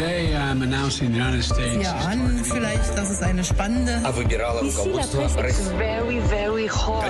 Today I'm announcing the United States. Ja, an vielleicht, dass es eine spannende. Ici, la presse est very, very hot.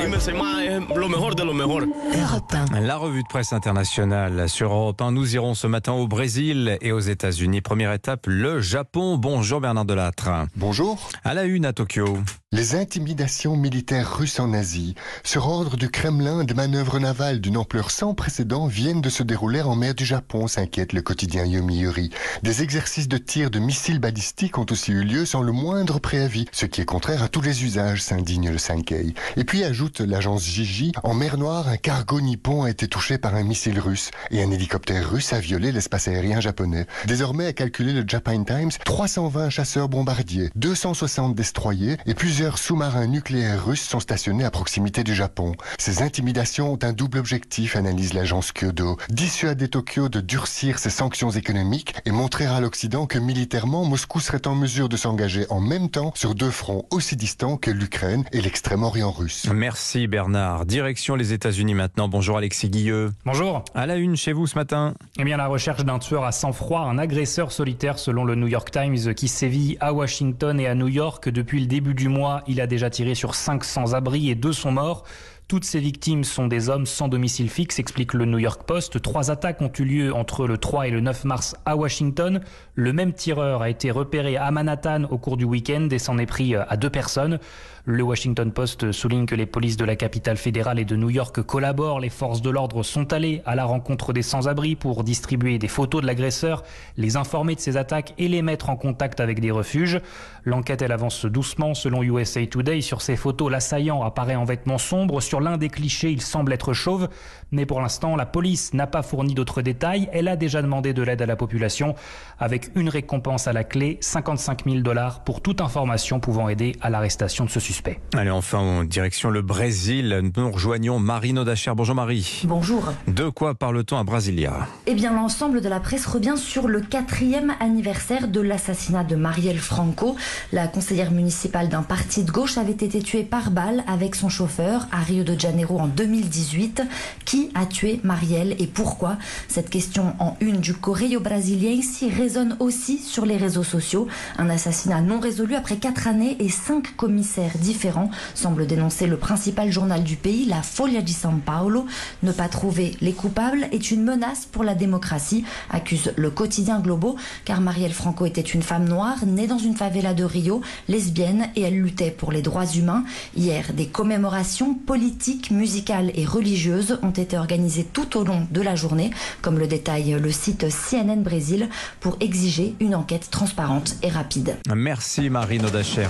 lo mejor de lo mejor. Europe 1. La revue de presse internationale sur Europe 1. Nous irons ce matin au Brésil et aux États-Unis. Première étape, le Japon. Bonjour Bernard Delattre. Bonjour. À la une à Tokyo. Les intimidations militaires russes en Asie. Sur ordre du Kremlin, des manœuvres navales d'une ampleur sans précédent viennent de se dérouler en mer du Japon, s'inquiète le quotidien Yomiuri. Des exercices de tir de missiles balistiques ont aussi eu lieu sans le moindre préavis, ce qui est contraire à tous les usages, s'indigne le Sankei. Et puis ajoute l'agence Gigi, en mer Noire, un cargo nippon a été touché par un missile russe et un hélicoptère russe a violé l'espace aérien japonais. Désormais, a calculé le Japan Times, 320 chasseurs bombardiers, 260 destroyers et plusieurs sous-marins nucléaires russes sont stationnés à proximité du Japon. Ces intimidations ont un double objectif, analyse l'agence Kyodo. Dissuader Tokyo de durcir ses sanctions économiques et montrer à l'Occident que militairement, Moscou serait en mesure de s'engager en même temps sur deux fronts aussi distants que l'Ukraine et l'extrême-orient russe. Merci Bernard. Direction les États-Unis maintenant. Bonjour Alexis Guilleux. Bonjour. À la une chez vous ce matin. Eh bien, la recherche d'un tueur à sang-froid, un agresseur solitaire selon le New York Times qui sévit à Washington et à New York depuis le début du mois. Il a déjà tiré sur 500 abris et deux sont morts. Toutes ces victimes sont des hommes sans domicile fixe, explique le New York Post. Trois attaques ont eu lieu entre le 3 et le 9 mars à Washington. Le même tireur a été repéré à Manhattan au cours du week-end et s'en est pris à deux personnes. Le Washington Post souligne que les polices de la capitale fédérale et de New York collaborent. Les forces de l'ordre sont allées à la rencontre des sans-abri pour distribuer des photos de l'agresseur, les informer de ces attaques et les mettre en contact avec des refuges. L'enquête, elle avance doucement. Selon USA Today, sur ces photos, l'assaillant apparaît en vêtements sombres. Sur l'un des clichés, il semble être chauve. Mais pour l'instant, la police n'a pas fourni d'autres détails. Elle a déjà demandé de l'aide à la population avec une récompense à la clé, 55 000 dollars pour toute information pouvant aider à l'arrestation de ce suspect. Allez, enfin, en direction le Brésil. Nous rejoignons Marie Nodacher. Bonjour Marie. Bonjour. De quoi parle-t-on à Brasilia? Eh bien, l'ensemble de la presse revient sur le quatrième anniversaire de l'assassinat de Marielle Franco. La conseillère municipale d'un parti de gauche avait été tuée par balle avec son chauffeur à Rio de Janeiro en 2018. Qui a tué Marielle et pourquoi? Cette question en une du Correio Brasiliense résonne aussi sur les réseaux sociaux. Un assassinat non résolu après quatre années et cinq commissaires différents semble dénoncer le principal journal du pays, la Folha de São Paulo. Ne pas trouver les coupables est une menace pour la démocratie, accuse le quotidien Globo, car Marielle Franco était une femme noire née dans une favela de Rio, lesbienne, et elle luttait pour les droits humains. Hier, des commémorations politiques, musicales et religieuses ont été organisées tout au long de la journée, comme le détaille le site CNN Brésil, pour exiger une enquête transparente et rapide. Merci Marie Nodacher.